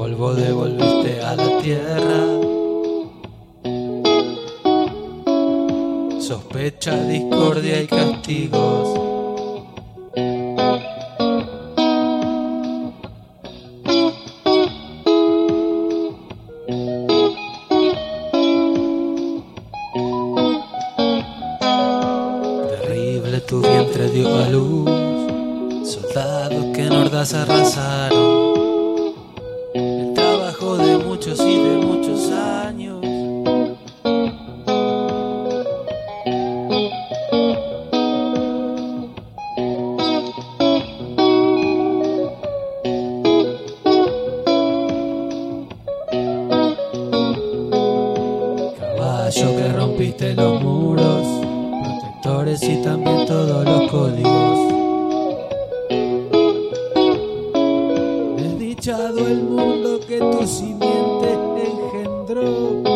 polvo devolviste a la tierra. Sospecha, discordia y castigos. Terrible tu vientre dio a luz, soldados que en hordas arrasaron. El trabajo de muchos y de caballo que rompiste los muros, protectores y también todos los códigos. Desdichado el mundo que tu simiente engendró.